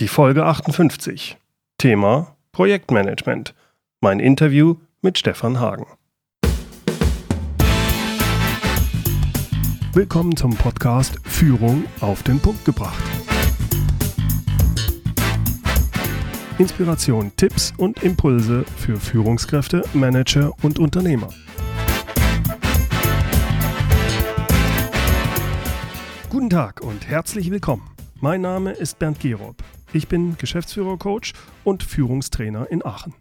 Die Folge 58. Thema Projektmanagement. Mein Interview mit Stefan Hagen. Willkommen zum Podcast Führung auf den Punkt gebracht. Inspiration, Tipps und Impulse für Führungskräfte, Manager und Unternehmer. Guten Tag und herzlich willkommen. Mein Name ist Bernd Gerob. Ich bin Geschäftsführer-Coach und Führungstrainer in Aachen.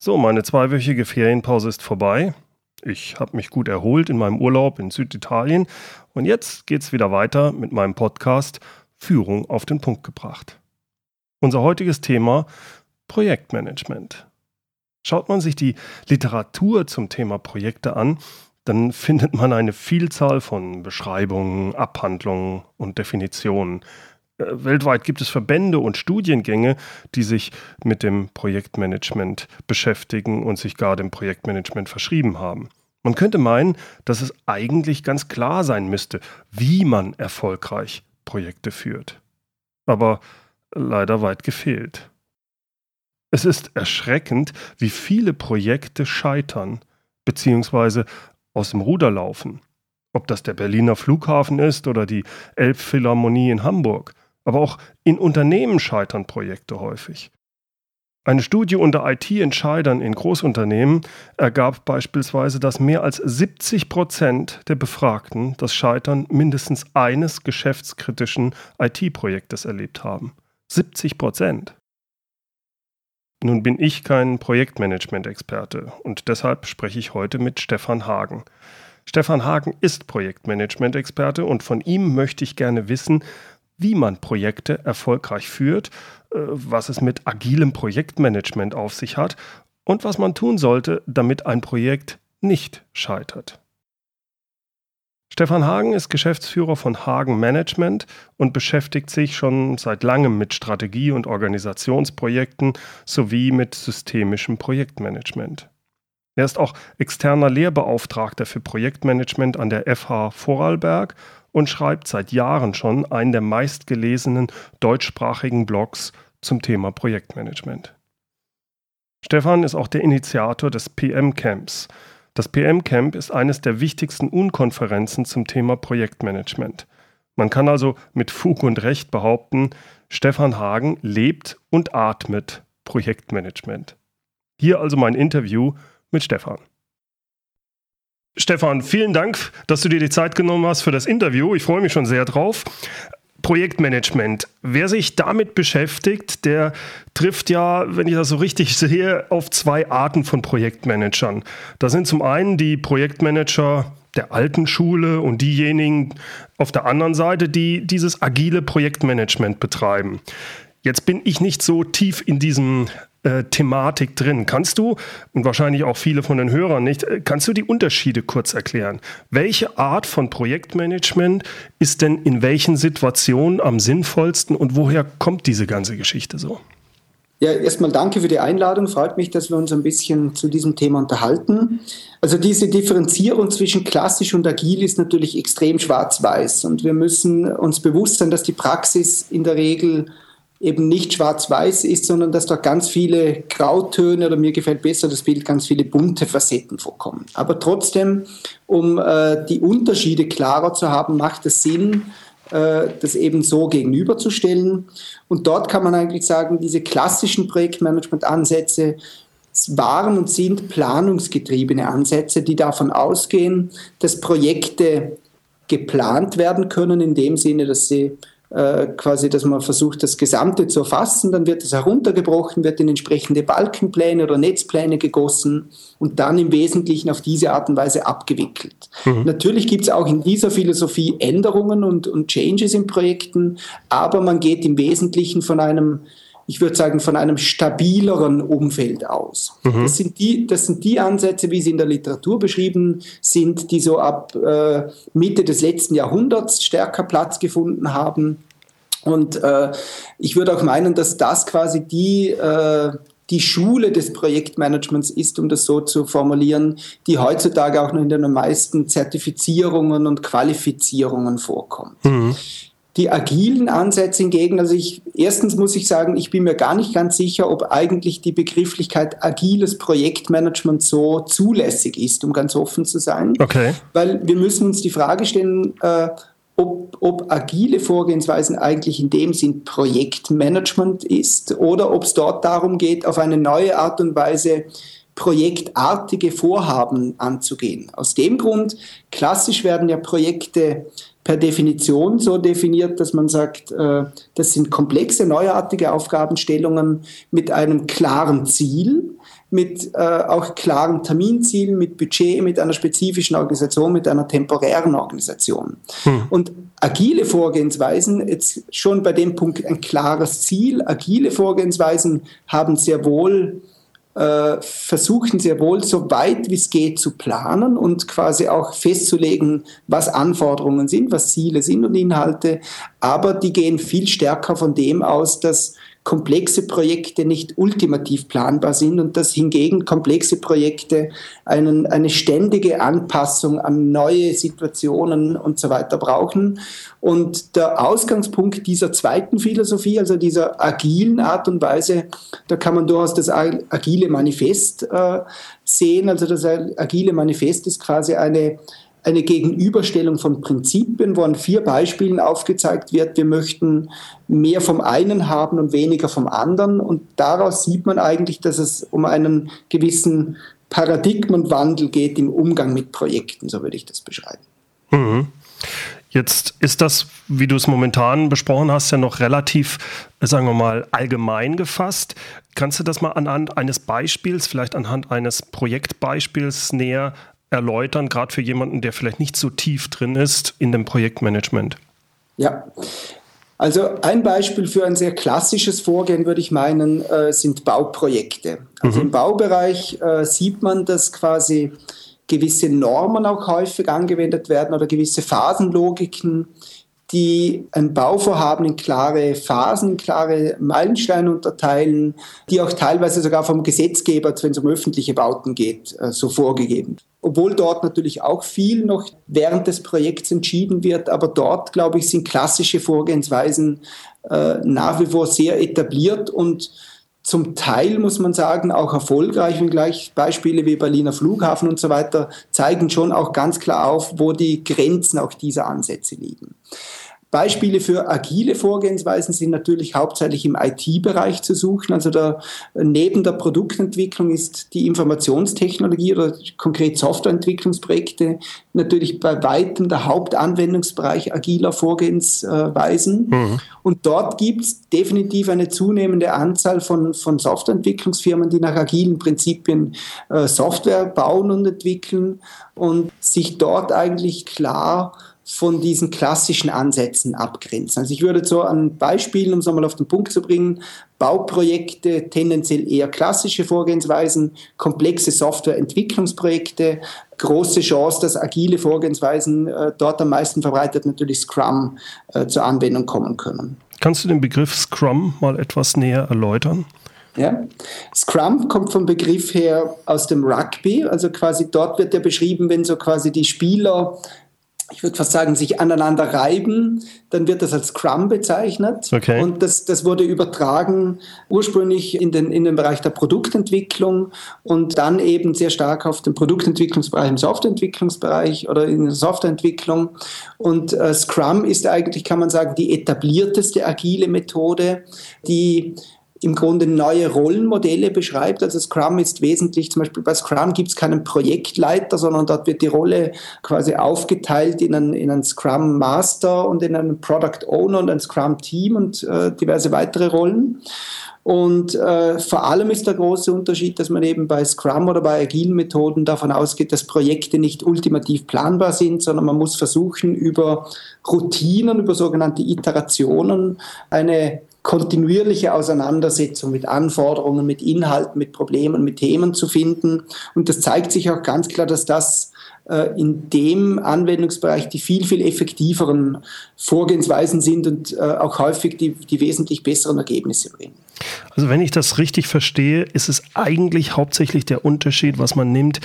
So, meine zweiwöchige Ferienpause ist vorbei. Ich habe mich gut erholt in meinem Urlaub in Süditalien und jetzt geht es wieder weiter mit meinem Podcast Führung auf den Punkt gebracht. Unser heutiges Thema Projektmanagement. Schaut man sich die Literatur zum Thema Projekte an, dann findet man eine Vielzahl von Beschreibungen, Abhandlungen und Definitionen. Weltweit gibt es Verbände und Studiengänge, die sich mit dem Projektmanagement beschäftigen und sich gar dem Projektmanagement verschrieben haben. Man könnte meinen, dass es eigentlich ganz klar sein müsste, wie man erfolgreich Projekte führt. Aber leider weit gefehlt. Es ist erschreckend, wie viele Projekte scheitern bzw. aus dem Ruder laufen. Ob das der Berliner Flughafen ist oder die Elbphilharmonie in Hamburg. Aber auch in Unternehmen scheitern Projekte häufig. Eine Studie unter IT-Entscheidern in Großunternehmen ergab beispielsweise, dass mehr als 70 Prozent der Befragten das Scheitern mindestens eines geschäftskritischen IT-Projektes erlebt haben. 70 Prozent. Nun bin ich kein Projektmanagement-Experte und deshalb spreche ich heute mit Stefan Hagen. Stefan Hagen ist Projektmanagement-Experte und von ihm möchte ich gerne wissen, wie man Projekte erfolgreich führt, äh, was es mit agilem Projektmanagement auf sich hat und was man tun sollte, damit ein Projekt nicht scheitert. Stefan Hagen ist Geschäftsführer von Hagen Management und beschäftigt sich schon seit langem mit Strategie- und Organisationsprojekten sowie mit systemischem Projektmanagement. Er ist auch externer Lehrbeauftragter für Projektmanagement an der FH Vorarlberg und schreibt seit Jahren schon einen der meistgelesenen deutschsprachigen Blogs zum Thema Projektmanagement. Stefan ist auch der Initiator des PM Camps. Das PM Camp ist eines der wichtigsten Unkonferenzen zum Thema Projektmanagement. Man kann also mit Fug und Recht behaupten, Stefan Hagen lebt und atmet Projektmanagement. Hier also mein Interview mit Stefan. Stefan, vielen Dank, dass du dir die Zeit genommen hast für das Interview. Ich freue mich schon sehr drauf. Projektmanagement. Wer sich damit beschäftigt, der trifft ja, wenn ich das so richtig sehe, auf zwei Arten von Projektmanagern. Da sind zum einen die Projektmanager der alten Schule und diejenigen auf der anderen Seite, die dieses agile Projektmanagement betreiben. Jetzt bin ich nicht so tief in diesem äh, Thematik drin. Kannst du, und wahrscheinlich auch viele von den Hörern nicht, äh, kannst du die Unterschiede kurz erklären? Welche Art von Projektmanagement ist denn in welchen Situationen am sinnvollsten und woher kommt diese ganze Geschichte so? Ja, erstmal danke für die Einladung. Freut mich, dass wir uns ein bisschen zu diesem Thema unterhalten. Also diese Differenzierung zwischen klassisch und agil ist natürlich extrem schwarz-weiß und wir müssen uns bewusst sein, dass die Praxis in der Regel eben nicht schwarz-weiß ist, sondern dass da ganz viele Grautöne oder mir gefällt besser das Bild, ganz viele bunte Facetten vorkommen. Aber trotzdem, um äh, die Unterschiede klarer zu haben, macht es Sinn, äh, das eben so gegenüberzustellen. Und dort kann man eigentlich sagen, diese klassischen Projektmanagement-Ansätze waren und sind planungsgetriebene Ansätze, die davon ausgehen, dass Projekte geplant werden können, in dem Sinne, dass sie äh, quasi, dass man versucht, das Gesamte zu erfassen, dann wird es heruntergebrochen, wird in entsprechende Balkenpläne oder Netzpläne gegossen und dann im Wesentlichen auf diese Art und Weise abgewickelt. Mhm. Natürlich gibt es auch in dieser Philosophie Änderungen und, und Changes in Projekten, aber man geht im Wesentlichen von einem ich würde sagen, von einem stabileren Umfeld aus. Mhm. Das, sind die, das sind die Ansätze, wie sie in der Literatur beschrieben sind, die so ab äh, Mitte des letzten Jahrhunderts stärker Platz gefunden haben. Und äh, ich würde auch meinen, dass das quasi die, äh, die Schule des Projektmanagements ist, um das so zu formulieren, die heutzutage auch noch in den meisten Zertifizierungen und Qualifizierungen vorkommt. Mhm. Die agilen Ansätze hingegen, also ich, erstens muss ich sagen, ich bin mir gar nicht ganz sicher, ob eigentlich die Begrifflichkeit agiles Projektmanagement so zulässig ist, um ganz offen zu sein. Okay. Weil wir müssen uns die Frage stellen, äh, ob, ob agile Vorgehensweisen eigentlich in dem Sinn Projektmanagement ist oder ob es dort darum geht, auf eine neue Art und Weise projektartige Vorhaben anzugehen. Aus dem Grund, klassisch werden ja Projekte per Definition so definiert, dass man sagt, äh, das sind komplexe, neuartige Aufgabenstellungen mit einem klaren Ziel, mit äh, auch klaren Terminzielen, mit Budget, mit einer spezifischen Organisation, mit einer temporären Organisation. Hm. Und agile Vorgehensweisen, jetzt schon bei dem Punkt ein klares Ziel, agile Vorgehensweisen haben sehr wohl äh, versuchen sehr wohl, so weit wie es geht, zu planen und quasi auch festzulegen, was Anforderungen sind, was Ziele sind und Inhalte. Aber die gehen viel stärker von dem aus, dass komplexe Projekte nicht ultimativ planbar sind und dass hingegen komplexe Projekte einen, eine ständige Anpassung an neue Situationen und so weiter brauchen. Und der Ausgangspunkt dieser zweiten Philosophie, also dieser agilen Art und Weise, da kann man durchaus das agile Manifest äh, sehen. Also das agile Manifest ist quasi eine eine Gegenüberstellung von Prinzipien, wo an vier Beispielen aufgezeigt wird, wir möchten mehr vom einen haben und weniger vom anderen. Und daraus sieht man eigentlich, dass es um einen gewissen Paradigmenwandel geht im Umgang mit Projekten, so würde ich das beschreiben. Mhm. Jetzt ist das, wie du es momentan besprochen hast, ja noch relativ, sagen wir mal, allgemein gefasst. Kannst du das mal anhand eines Beispiels, vielleicht anhand eines Projektbeispiels näher erläutern, gerade für jemanden, der vielleicht nicht so tief drin ist in dem Projektmanagement? Ja, also ein Beispiel für ein sehr klassisches Vorgehen, würde ich meinen, äh, sind Bauprojekte. Also mhm. im Baubereich äh, sieht man, dass quasi gewisse Normen auch häufig angewendet werden oder gewisse Phasenlogiken, die ein Bauvorhaben in klare Phasen, in klare Meilensteine unterteilen, die auch teilweise sogar vom Gesetzgeber, wenn es um öffentliche Bauten geht, äh, so vorgegeben obwohl dort natürlich auch viel noch während des Projekts entschieden wird, aber dort, glaube ich, sind klassische Vorgehensweisen äh, nach wie vor sehr etabliert und zum Teil muss man sagen, auch erfolgreich, und gleich Beispiele wie Berliner Flughafen und so weiter zeigen schon auch ganz klar auf, wo die Grenzen auch dieser Ansätze liegen. Beispiele für agile Vorgehensweisen sind natürlich hauptsächlich im IT-Bereich zu suchen. Also da, neben der Produktentwicklung ist die Informationstechnologie oder konkret Softwareentwicklungsprojekte natürlich bei weitem der Hauptanwendungsbereich agiler Vorgehensweisen. Mhm. Und dort gibt es definitiv eine zunehmende Anzahl von, von Softwareentwicklungsfirmen, die nach agilen Prinzipien äh, Software bauen und entwickeln und sich dort eigentlich klar von diesen klassischen Ansätzen abgrenzen. Also ich würde so an Beispielen, um es nochmal auf den Punkt zu bringen, Bauprojekte, tendenziell eher klassische Vorgehensweisen, komplexe Softwareentwicklungsprojekte, große Chance, dass agile Vorgehensweisen äh, dort am meisten verbreitet natürlich Scrum äh, zur Anwendung kommen können. Kannst du den Begriff Scrum mal etwas näher erläutern? Ja. Scrum kommt vom Begriff her aus dem Rugby, also quasi dort wird ja beschrieben, wenn so quasi die Spieler ich würde fast sagen, sich aneinander reiben, dann wird das als Scrum bezeichnet. Okay. Und das, das wurde übertragen ursprünglich in den, in den Bereich der Produktentwicklung und dann eben sehr stark auf den Produktentwicklungsbereich, im Softwareentwicklungsbereich oder in der Softwareentwicklung. Und äh, Scrum ist eigentlich, kann man sagen, die etablierteste agile Methode, die im Grunde neue Rollenmodelle beschreibt. Also Scrum ist wesentlich, zum Beispiel bei Scrum gibt es keinen Projektleiter, sondern dort wird die Rolle quasi aufgeteilt in einen, in einen Scrum Master und in einen Product Owner und ein Scrum Team und äh, diverse weitere Rollen. Und äh, vor allem ist der große Unterschied, dass man eben bei Scrum oder bei agilen Methoden davon ausgeht, dass Projekte nicht ultimativ planbar sind, sondern man muss versuchen, über Routinen, über sogenannte Iterationen eine kontinuierliche Auseinandersetzung mit Anforderungen, mit Inhalten, mit Problemen, mit Themen zu finden. Und das zeigt sich auch ganz klar, dass das äh, in dem Anwendungsbereich die viel, viel effektiveren Vorgehensweisen sind und äh, auch häufig die, die wesentlich besseren Ergebnisse bringen. Also wenn ich das richtig verstehe, ist es eigentlich hauptsächlich der Unterschied, was man nimmt,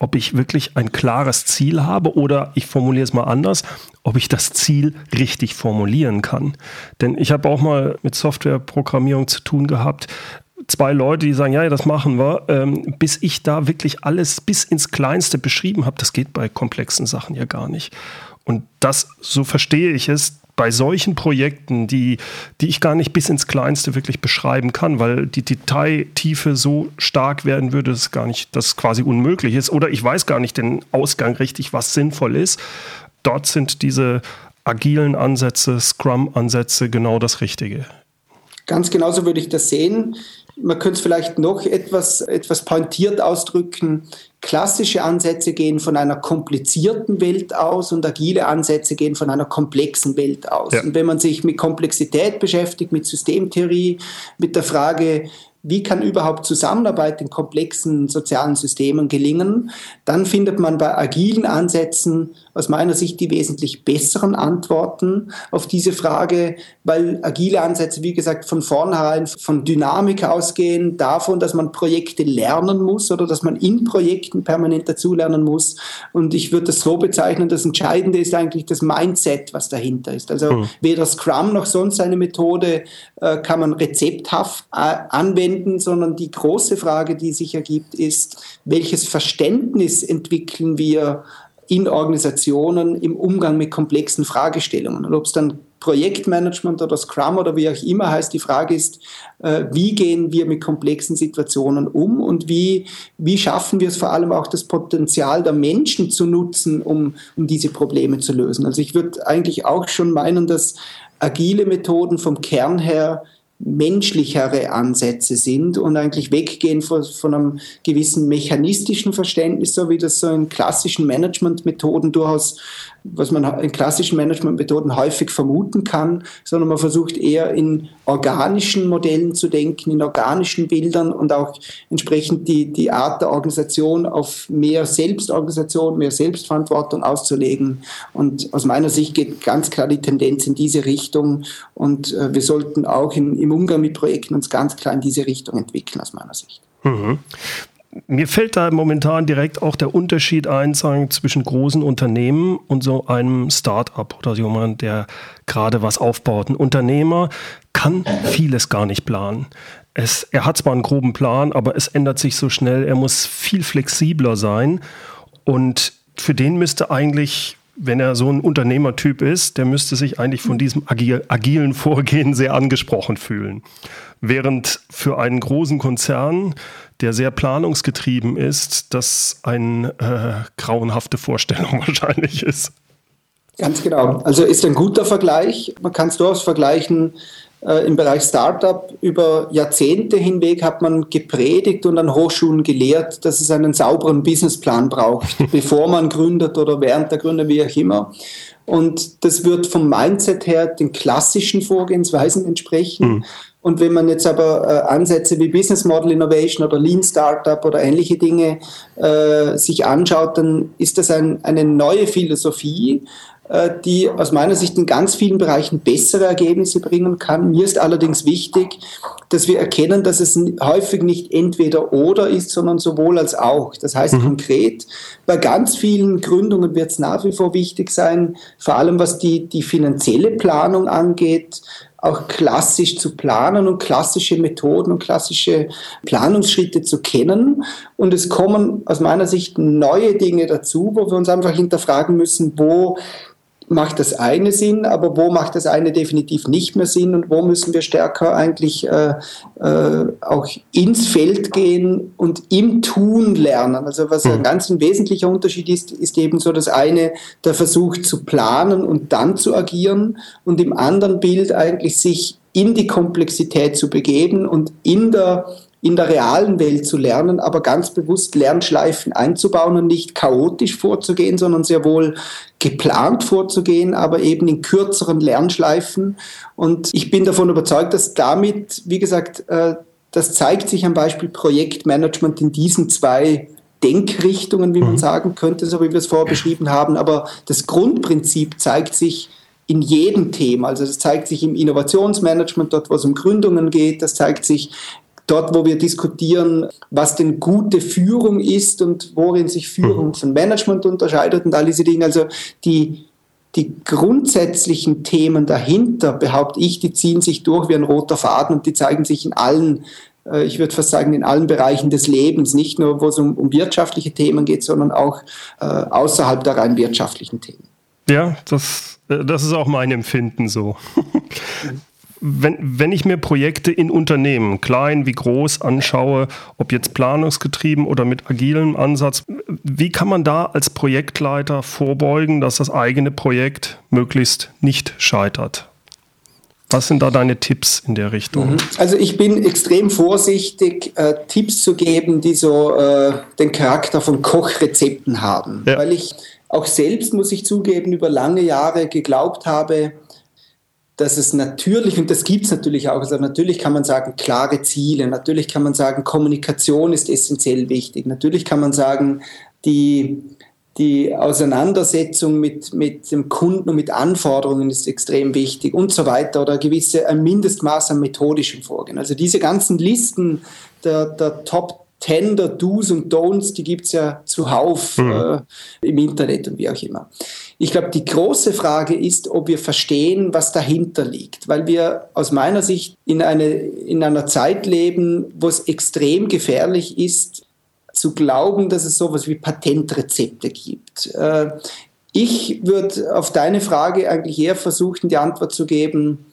ob ich wirklich ein klares Ziel habe oder ich formuliere es mal anders, ob ich das Ziel richtig formulieren kann. Denn ich habe auch mal mit Softwareprogrammierung zu tun gehabt zwei Leute, die sagen, ja, das machen wir, ähm, bis ich da wirklich alles bis ins Kleinste beschrieben habe. Das geht bei komplexen Sachen ja gar nicht. Und das, so verstehe ich es, bei solchen Projekten, die, die ich gar nicht bis ins Kleinste wirklich beschreiben kann, weil die Detailtiefe so stark werden würde, dass gar nicht, dass quasi unmöglich ist. Oder ich weiß gar nicht den Ausgang richtig, was sinnvoll ist. Dort sind diese agilen Ansätze, Scrum-Ansätze genau das Richtige. Ganz genauso würde ich das sehen. Man könnte es vielleicht noch etwas, etwas pointiert ausdrücken. Klassische Ansätze gehen von einer komplizierten Welt aus und agile Ansätze gehen von einer komplexen Welt aus. Ja. Und wenn man sich mit Komplexität beschäftigt, mit Systemtheorie, mit der Frage, wie kann überhaupt Zusammenarbeit in komplexen sozialen Systemen gelingen, dann findet man bei agilen Ansätzen aus meiner Sicht die wesentlich besseren Antworten auf diese Frage, weil agile Ansätze, wie gesagt, von vornherein von Dynamik ausgehen, davon, dass man Projekte lernen muss oder dass man in Projekten permanent dazulernen muss. Und ich würde das so bezeichnen, das Entscheidende ist eigentlich das Mindset, was dahinter ist. Also mhm. weder Scrum noch sonst eine Methode äh, kann man rezepthaft äh, anwenden, sondern die große Frage, die sich ergibt, ist, welches Verständnis entwickeln wir in Organisationen im Umgang mit komplexen Fragestellungen. Und ob es dann Projektmanagement oder Scrum oder wie auch immer heißt, die Frage ist, äh, wie gehen wir mit komplexen Situationen um und wie, wie schaffen wir es vor allem auch das Potenzial der Menschen zu nutzen, um, um diese Probleme zu lösen. Also ich würde eigentlich auch schon meinen, dass agile Methoden vom Kern her menschlichere Ansätze sind und eigentlich weggehen von, von, einem gewissen mechanistischen Verständnis, so wie das so in klassischen Managementmethoden durchaus was man in klassischen Managementmethoden häufig vermuten kann, sondern man versucht eher in organischen Modellen zu denken, in organischen Bildern und auch entsprechend die, die Art der Organisation auf mehr Selbstorganisation, mehr Selbstverantwortung auszulegen. Und aus meiner Sicht geht ganz klar die Tendenz in diese Richtung und äh, wir sollten auch in, im Umgang mit Projekten uns ganz klar in diese Richtung entwickeln, aus meiner Sicht. Mhm mir fällt da momentan direkt auch der Unterschied ein sagen, zwischen großen Unternehmen und so einem Start-up oder jemand, der gerade was aufbaut. Ein Unternehmer kann vieles gar nicht planen. Es, er hat zwar einen groben Plan, aber es ändert sich so schnell. Er muss viel flexibler sein. Und für den müsste eigentlich wenn er so ein Unternehmertyp ist, der müsste sich eigentlich von diesem agil, agilen Vorgehen sehr angesprochen fühlen. Während für einen großen Konzern, der sehr planungsgetrieben ist, das eine äh, grauenhafte Vorstellung wahrscheinlich ist. Ganz genau. Also ist ein guter Vergleich. Man kann es durchaus vergleichen. Äh, Im Bereich Startup über Jahrzehnte hinweg hat man gepredigt und an Hochschulen gelehrt, dass es einen sauberen Businessplan braucht, bevor man gründet oder während der Gründung, wie auch immer. Und das wird vom Mindset her den klassischen Vorgehensweisen entsprechen. Mhm. Und wenn man jetzt aber äh, Ansätze wie Business Model Innovation oder Lean Startup oder ähnliche Dinge äh, sich anschaut, dann ist das ein, eine neue Philosophie, die aus meiner Sicht in ganz vielen Bereichen bessere Ergebnisse bringen kann. Mir ist allerdings wichtig, dass wir erkennen, dass es häufig nicht entweder oder ist, sondern sowohl als auch. Das heißt mhm. konkret, bei ganz vielen Gründungen wird es nach wie vor wichtig sein, vor allem was die, die finanzielle Planung angeht, auch klassisch zu planen und klassische Methoden und klassische Planungsschritte zu kennen. Und es kommen aus meiner Sicht neue Dinge dazu, wo wir uns einfach hinterfragen müssen, wo macht das eine Sinn, aber wo macht das eine definitiv nicht mehr Sinn und wo müssen wir stärker eigentlich äh, äh, auch ins Feld gehen und im Tun lernen. Also was ein mhm. ganz ein wesentlicher Unterschied ist, ist eben so das eine, der Versuch zu planen und dann zu agieren und im anderen Bild eigentlich sich in die Komplexität zu begeben und in der in der realen Welt zu lernen, aber ganz bewusst Lernschleifen einzubauen und nicht chaotisch vorzugehen, sondern sehr wohl geplant vorzugehen, aber eben in kürzeren Lernschleifen. Und ich bin davon überzeugt, dass damit, wie gesagt, äh, das zeigt sich am Beispiel Projektmanagement in diesen zwei Denkrichtungen, wie man mhm. sagen könnte, so wie wir es vorher beschrieben haben. Aber das Grundprinzip zeigt sich in jedem Thema. Also das zeigt sich im Innovationsmanagement, dort wo es um Gründungen geht, das zeigt sich dort, wo wir diskutieren, was denn gute Führung ist und worin sich Führung mhm. von Management unterscheidet und all diese Dinge. Also die, die grundsätzlichen Themen dahinter, behaupte ich, die ziehen sich durch wie ein roter Faden und die zeigen sich in allen, äh, ich würde fast sagen, in allen Bereichen des Lebens, nicht nur, wo es um, um wirtschaftliche Themen geht, sondern auch äh, außerhalb der rein wirtschaftlichen Themen. Ja, das, äh, das ist auch mein Empfinden so. wenn, wenn ich mir Projekte in Unternehmen, klein wie groß, anschaue, ob jetzt planungsgetrieben oder mit agilem Ansatz, wie kann man da als Projektleiter vorbeugen, dass das eigene Projekt möglichst nicht scheitert? Was sind da deine Tipps in der Richtung? Mhm. Also ich bin extrem vorsichtig, äh, Tipps zu geben, die so äh, den Charakter von Kochrezepten haben, ja. weil ich auch selbst, muss ich zugeben, über lange Jahre geglaubt habe, dass es natürlich, und das gibt es natürlich auch, also natürlich kann man sagen, klare Ziele, natürlich kann man sagen, Kommunikation ist essentiell wichtig, natürlich kann man sagen, die, die Auseinandersetzung mit, mit dem Kunden und mit Anforderungen ist extrem wichtig und so weiter oder gewisse, ein Mindestmaß an methodischem Vorgehen. Also diese ganzen Listen der, der Top Tender, Do's und Don'ts, die gibt es ja zuhauf mhm. äh, im Internet und wie auch immer. Ich glaube, die große Frage ist, ob wir verstehen, was dahinter liegt, weil wir aus meiner Sicht in, eine, in einer Zeit leben, wo es extrem gefährlich ist, zu glauben, dass es sowas wie Patentrezepte gibt. Äh, ich würde auf deine Frage eigentlich eher versuchen, die Antwort zu geben,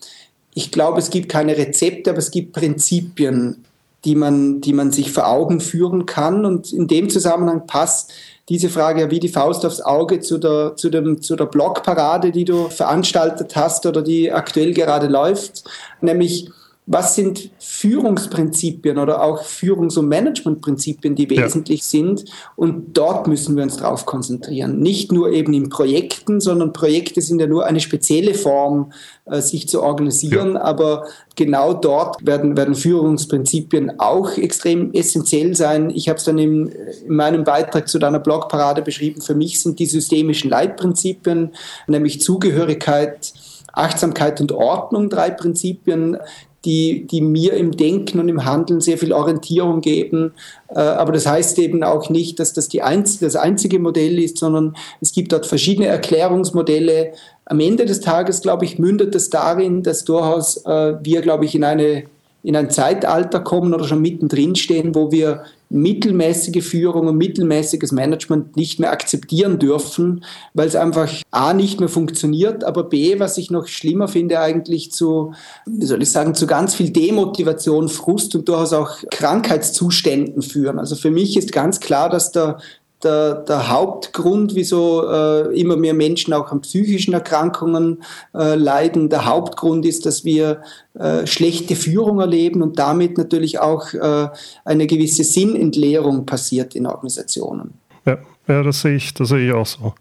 ich glaube, es gibt keine Rezepte, aber es gibt Prinzipien, die man, die man sich vor Augen führen kann. Und in dem Zusammenhang passt diese Frage ja wie die Faust aufs Auge zu der, zu dem, zu der Blogparade, die du veranstaltet hast oder die aktuell gerade läuft, nämlich was sind Führungsprinzipien oder auch Führungs- und Managementprinzipien, die wesentlich ja. sind. Und dort müssen wir uns drauf konzentrieren. Nicht nur eben in Projekten, sondern Projekte sind ja nur eine spezielle Form, äh, sich zu organisieren. Ja. Aber genau dort werden, werden Führungsprinzipien auch extrem essentiell sein. Ich habe es dann in, in meinem Beitrag zu deiner Blogparade beschrieben. Für mich sind die systemischen Leitprinzipien, nämlich Zugehörigkeit, Achtsamkeit und Ordnung, drei Prinzipien, die, die mir im Denken und im Handeln sehr viel Orientierung geben. Äh, aber das heißt eben auch nicht, dass das die einz das einzige Modell ist, sondern es gibt dort verschiedene Erklärungsmodelle. Am Ende des Tages, glaube ich, mündet es darin, dass durchaus äh, wir, glaube ich, in eine in ein Zeitalter kommen oder schon mittendrin stehen, wo wir mittelmäßige Führung und mittelmäßiges Management nicht mehr akzeptieren dürfen, weil es einfach A nicht mehr funktioniert, aber B, was ich noch schlimmer finde, eigentlich zu, wie soll ich sagen, zu ganz viel Demotivation, Frust und durchaus auch Krankheitszuständen führen. Also für mich ist ganz klar, dass der der, der Hauptgrund, wieso äh, immer mehr Menschen auch an psychischen Erkrankungen äh, leiden. Der Hauptgrund ist, dass wir äh, schlechte Führung erleben und damit natürlich auch äh, eine gewisse Sinnentleerung passiert in Organisationen. Ja, ja das, sehe ich, das sehe ich auch so.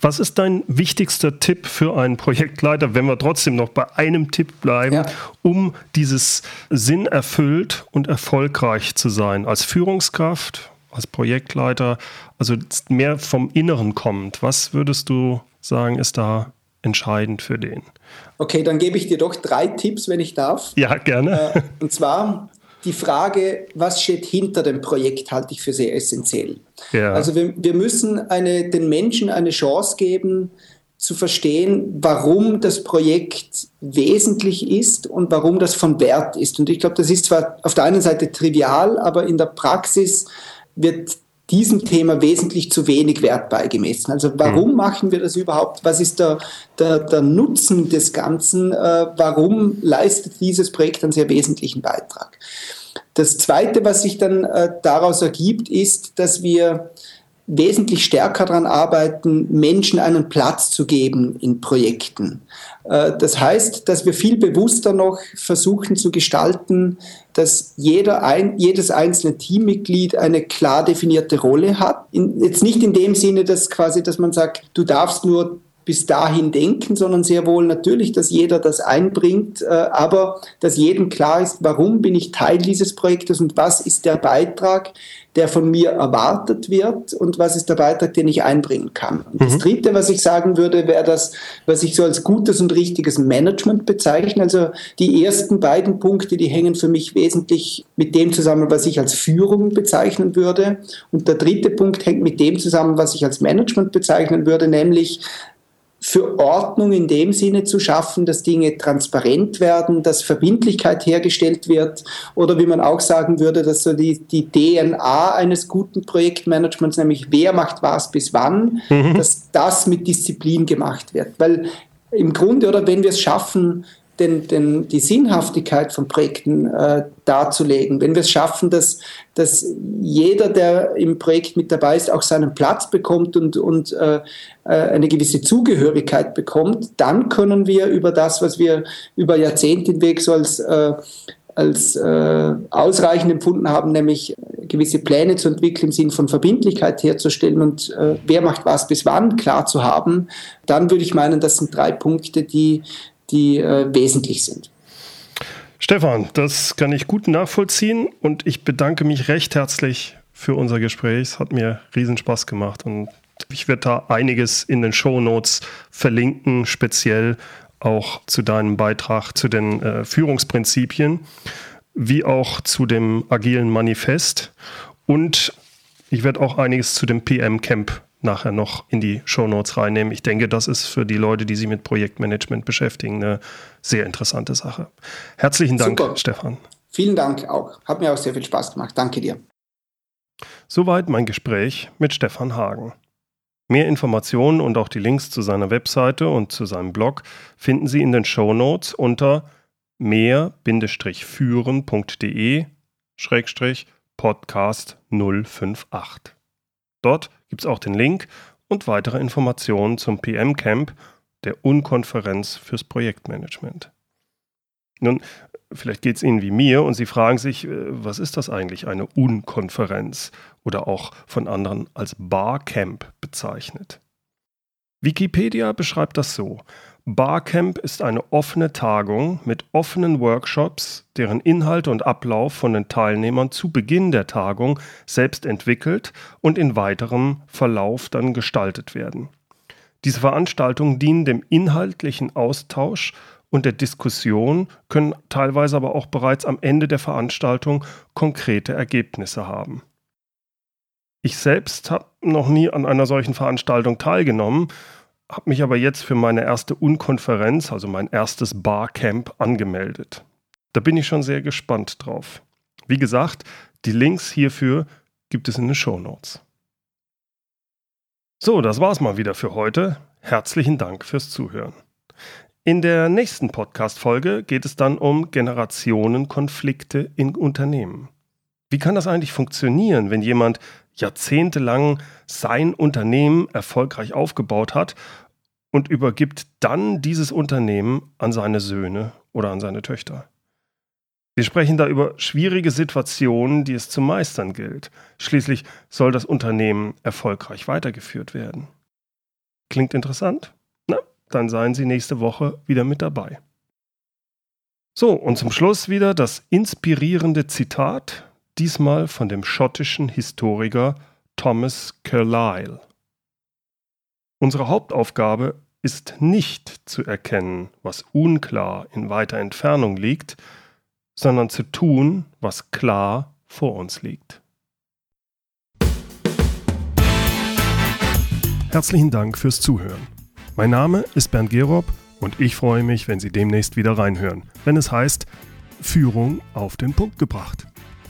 Was ist dein wichtigster Tipp für einen Projektleiter, wenn wir trotzdem noch bei einem Tipp bleiben, ja. um dieses Sinn erfüllt und erfolgreich zu sein als Führungskraft, als Projektleiter, also mehr vom Inneren kommt. Was würdest du sagen, ist da entscheidend für den? Okay, dann gebe ich dir doch drei Tipps, wenn ich darf. Ja, gerne. Äh, und zwar die Frage, was steht hinter dem Projekt, halte ich für sehr essentiell. Ja. Also wir, wir müssen eine, den Menschen eine Chance geben, zu verstehen, warum das Projekt wesentlich ist und warum das von Wert ist. Und ich glaube, das ist zwar auf der einen Seite trivial, aber in der Praxis wird diesem Thema wesentlich zu wenig Wert beigemessen. Also warum mhm. machen wir das überhaupt? Was ist der, der, der Nutzen des Ganzen? Äh, warum leistet dieses Projekt einen sehr wesentlichen Beitrag? Das Zweite, was sich dann äh, daraus ergibt, ist, dass wir wesentlich stärker daran arbeiten, Menschen einen Platz zu geben in Projekten. Äh, das heißt, dass wir viel bewusster noch versuchen zu gestalten, dass jeder ein, jedes einzelne Teammitglied eine klar definierte Rolle hat. In, jetzt nicht in dem Sinne, dass quasi, dass man sagt, du darfst nur bis dahin denken, sondern sehr wohl natürlich, dass jeder das einbringt, äh, aber dass jedem klar ist, warum bin ich Teil dieses Projektes und was ist der Beitrag, der von mir erwartet wird und was ist der Beitrag, den ich einbringen kann. Und das mhm. Dritte, was ich sagen würde, wäre das, was ich so als gutes und richtiges Management bezeichne. Also die ersten beiden Punkte, die hängen für mich wesentlich mit dem zusammen, was ich als Führung bezeichnen würde. Und der dritte Punkt hängt mit dem zusammen, was ich als Management bezeichnen würde, nämlich für Ordnung in dem Sinne zu schaffen, dass Dinge transparent werden, dass Verbindlichkeit hergestellt wird oder wie man auch sagen würde, dass so die, die DNA eines guten Projektmanagements, nämlich wer macht was bis wann, mhm. dass das mit Disziplin gemacht wird. Weil im Grunde, oder wenn wir es schaffen, den, den, die Sinnhaftigkeit von Projekten äh, darzulegen, wenn wir es schaffen, dass, dass jeder, der im Projekt mit dabei ist, auch seinen Platz bekommt und, und äh, äh, eine gewisse Zugehörigkeit bekommt, dann können wir über das, was wir über Jahrzehnte hinweg so als, äh, als äh, ausreichend empfunden haben, nämlich gewisse Pläne zu entwickeln im Sinn von Verbindlichkeit herzustellen und äh, wer macht was bis wann klar zu haben, dann würde ich meinen, das sind drei Punkte, die die äh, wesentlich sind. Stefan, das kann ich gut nachvollziehen und ich bedanke mich recht herzlich für unser Gespräch. Es hat mir riesen Spaß gemacht und ich werde da einiges in den Show Notes verlinken, speziell auch zu deinem Beitrag zu den äh, Führungsprinzipien, wie auch zu dem agilen Manifest und ich werde auch einiges zu dem PM Camp nachher noch in die Shownotes reinnehmen. Ich denke, das ist für die Leute, die sich mit Projektmanagement beschäftigen, eine sehr interessante Sache. Herzlichen Dank, Super. Stefan. Vielen Dank auch. Hat mir auch sehr viel Spaß gemacht. Danke dir. Soweit mein Gespräch mit Stefan Hagen. Mehr Informationen und auch die Links zu seiner Webseite und zu seinem Blog finden Sie in den Shownotes unter mehr-führen.de Podcast 058. Dort gibt es auch den Link und weitere Informationen zum PM Camp, der Unkonferenz fürs Projektmanagement. Nun, vielleicht geht es Ihnen wie mir und Sie fragen sich, äh, was ist das eigentlich, eine Unkonferenz oder auch von anderen als Barcamp bezeichnet? Wikipedia beschreibt das so. Barcamp ist eine offene Tagung mit offenen Workshops, deren Inhalte und Ablauf von den Teilnehmern zu Beginn der Tagung selbst entwickelt und in weiterem Verlauf dann gestaltet werden. Diese Veranstaltungen dienen dem inhaltlichen Austausch und der Diskussion, können teilweise aber auch bereits am Ende der Veranstaltung konkrete Ergebnisse haben. Ich selbst habe noch nie an einer solchen Veranstaltung teilgenommen, habe mich aber jetzt für meine erste Unkonferenz, also mein erstes Barcamp, angemeldet. Da bin ich schon sehr gespannt drauf. Wie gesagt, die Links hierfür gibt es in den Show Notes. So, das war's mal wieder für heute. Herzlichen Dank fürs Zuhören. In der nächsten Podcast-Folge geht es dann um Generationenkonflikte in Unternehmen. Wie kann das eigentlich funktionieren, wenn jemand jahrzehntelang sein Unternehmen erfolgreich aufgebaut hat und übergibt dann dieses Unternehmen an seine Söhne oder an seine Töchter. Wir sprechen da über schwierige Situationen, die es zu meistern gilt. Schließlich soll das Unternehmen erfolgreich weitergeführt werden. Klingt interessant? Na, dann seien Sie nächste Woche wieder mit dabei. So, und zum Schluss wieder das inspirierende Zitat diesmal von dem schottischen Historiker Thomas Carlyle. Unsere Hauptaufgabe ist nicht zu erkennen, was unklar in weiter Entfernung liegt, sondern zu tun, was klar vor uns liegt. Herzlichen Dank fürs Zuhören. Mein Name ist Bernd Gerob und ich freue mich, wenn Sie demnächst wieder reinhören, wenn es heißt Führung auf den Punkt gebracht.